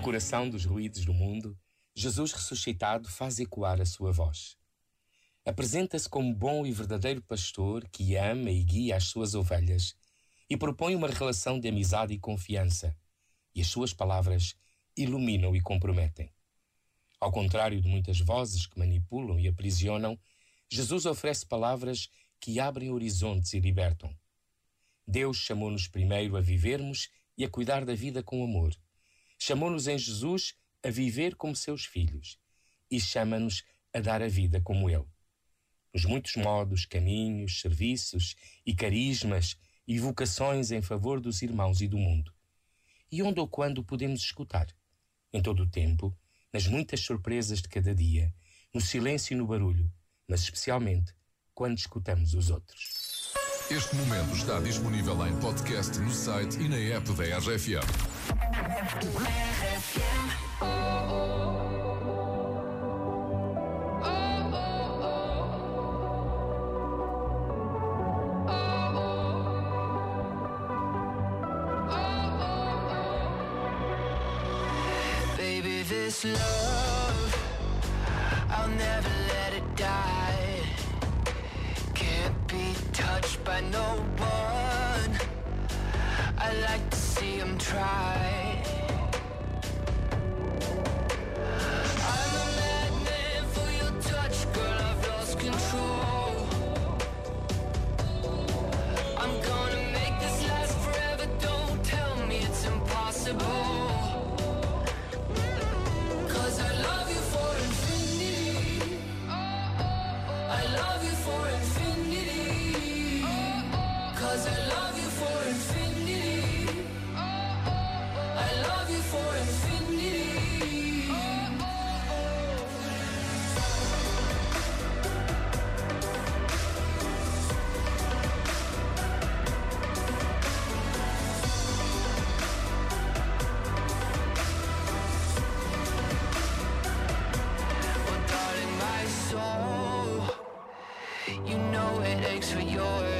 No coração dos ruídos do mundo, Jesus ressuscitado faz ecoar a sua voz. Apresenta-se como bom e verdadeiro pastor que ama e guia as suas ovelhas e propõe uma relação de amizade e confiança, e as suas palavras iluminam e comprometem. Ao contrário de muitas vozes que manipulam e aprisionam, Jesus oferece palavras que abrem horizontes e libertam. Deus chamou-nos primeiro a vivermos e a cuidar da vida com amor Chamou-nos em Jesus a viver como seus filhos e chama-nos a dar a vida como Ele. Nos muitos modos, caminhos, serviços e carismas e vocações em favor dos irmãos e do mundo. E onde ou quando podemos escutar? Em todo o tempo, nas muitas surpresas de cada dia, no silêncio e no barulho, mas especialmente quando escutamos os outros. Este momento está disponível em podcast no site e na app da RFA. this love I'll never let it die Can't be touched by no one I like to see him try For your. yours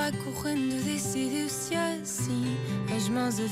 vai correndo, decidiu-se assim, as mãos a